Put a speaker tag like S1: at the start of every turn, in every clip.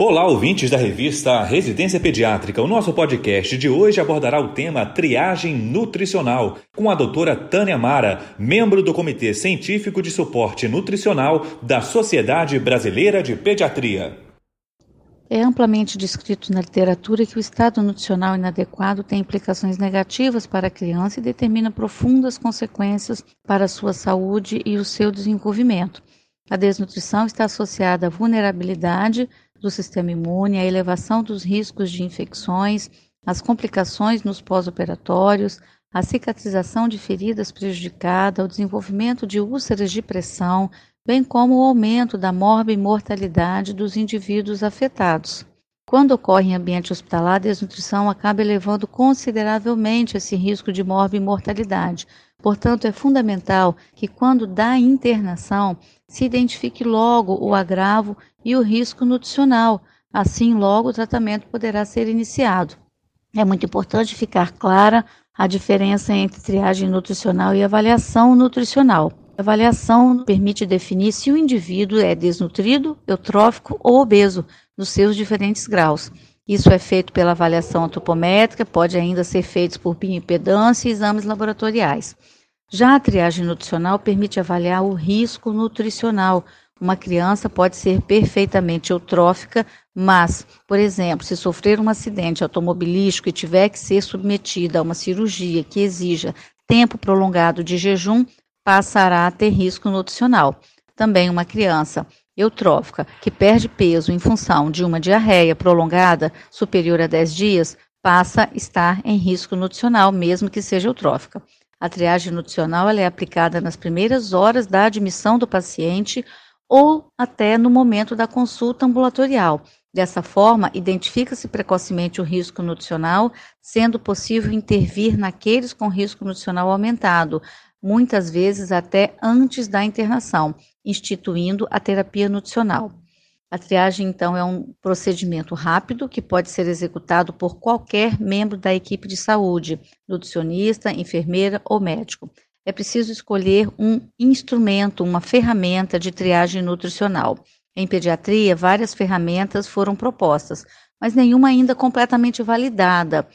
S1: Olá, ouvintes da revista Residência Pediátrica. O nosso podcast de hoje abordará o tema triagem nutricional com a doutora Tânia Mara, membro do Comitê Científico de Suporte Nutricional da Sociedade Brasileira de Pediatria.
S2: É amplamente descrito na literatura que o estado nutricional inadequado tem implicações negativas para a criança e determina profundas consequências para a sua saúde e o seu desenvolvimento. A desnutrição está associada à vulnerabilidade do sistema imune, à elevação dos riscos de infecções, às complicações nos pós-operatórios, à cicatrização de feridas prejudicada, ao desenvolvimento de úlceras de pressão, bem como o aumento da morbimortalidade dos indivíduos afetados. Quando ocorre em ambiente hospitalar, a desnutrição acaba elevando consideravelmente esse risco de morbimortalidade. Portanto, é fundamental que, quando da internação, se identifique logo o agravo e o risco nutricional. Assim, logo o tratamento poderá ser iniciado. É muito importante ficar clara a diferença entre triagem nutricional e avaliação nutricional. A avaliação permite definir se o indivíduo é desnutrido, eutrófico ou obeso, nos seus diferentes graus. Isso é feito pela avaliação antropométrica, pode ainda ser feito por bioimpedância e exames laboratoriais. Já a triagem nutricional permite avaliar o risco nutricional. Uma criança pode ser perfeitamente eutrófica, mas, por exemplo, se sofrer um acidente automobilístico e tiver que ser submetida a uma cirurgia que exija tempo prolongado de jejum, passará a ter risco nutricional. Também uma criança eutrófica que perde peso em função de uma diarreia prolongada superior a 10 dias passa a estar em risco nutricional, mesmo que seja eutrófica. A triagem nutricional é aplicada nas primeiras horas da admissão do paciente ou até no momento da consulta ambulatorial. Dessa forma, identifica-se precocemente o risco nutricional, sendo possível intervir naqueles com risco nutricional aumentado, muitas vezes até antes da internação, instituindo a terapia nutricional. A triagem, então, é um procedimento rápido que pode ser executado por qualquer membro da equipe de saúde, nutricionista, enfermeira ou médico. É preciso escolher um instrumento, uma ferramenta de triagem nutricional. Em pediatria, várias ferramentas foram propostas, mas nenhuma ainda completamente validada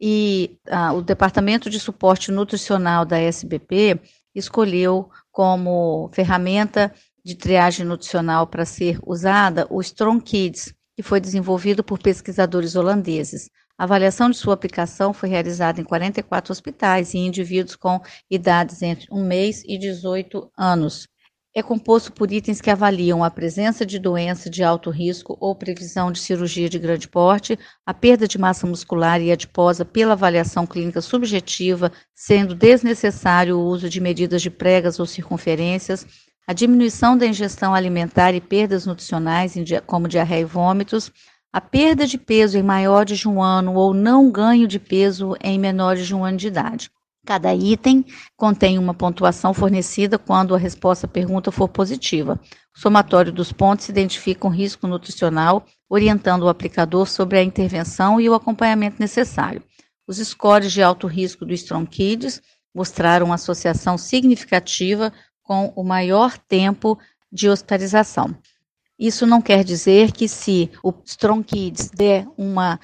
S2: e ah, o Departamento de Suporte Nutricional da SBP escolheu como ferramenta de triagem nutricional para ser usada o Strong Kids, que foi desenvolvido por pesquisadores holandeses. A avaliação de sua aplicação foi realizada em 44 hospitais e indivíduos com idades entre 1 mês e 18 anos é composto por itens que avaliam a presença de doença de alto risco ou previsão de cirurgia de grande porte, a perda de massa muscular e adiposa pela avaliação clínica subjetiva, sendo desnecessário o uso de medidas de pregas ou circunferências, a diminuição da ingestão alimentar e perdas nutricionais, como diarreia e vômitos, a perda de peso em maiores de um ano ou não ganho de peso em menores de um ano de idade. Cada item contém uma pontuação fornecida quando a resposta à pergunta for positiva. O somatório dos pontos identifica um risco nutricional, orientando o aplicador sobre a intervenção e o acompanhamento necessário. Os scores de alto risco do Strong Kids mostraram uma associação significativa com o maior tempo de hospitalização. Isso não quer dizer que se o Strong Kids der uma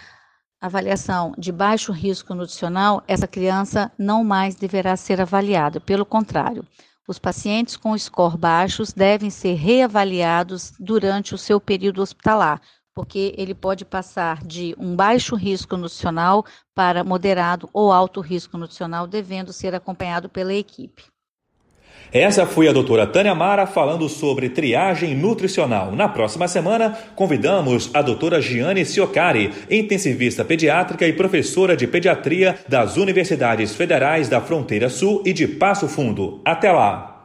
S2: avaliação de baixo risco nutricional, essa criança não mais deverá ser avaliada. Pelo contrário, os pacientes com score baixos devem ser reavaliados durante o seu período hospitalar, porque ele pode passar de um baixo risco nutricional para moderado ou alto risco nutricional, devendo ser acompanhado pela equipe.
S1: Essa foi a doutora Tânia Mara falando sobre triagem nutricional. Na próxima semana, convidamos a doutora Giane Ciocari, intensivista pediátrica e professora de pediatria das Universidades Federais da Fronteira Sul e de Passo Fundo. Até lá!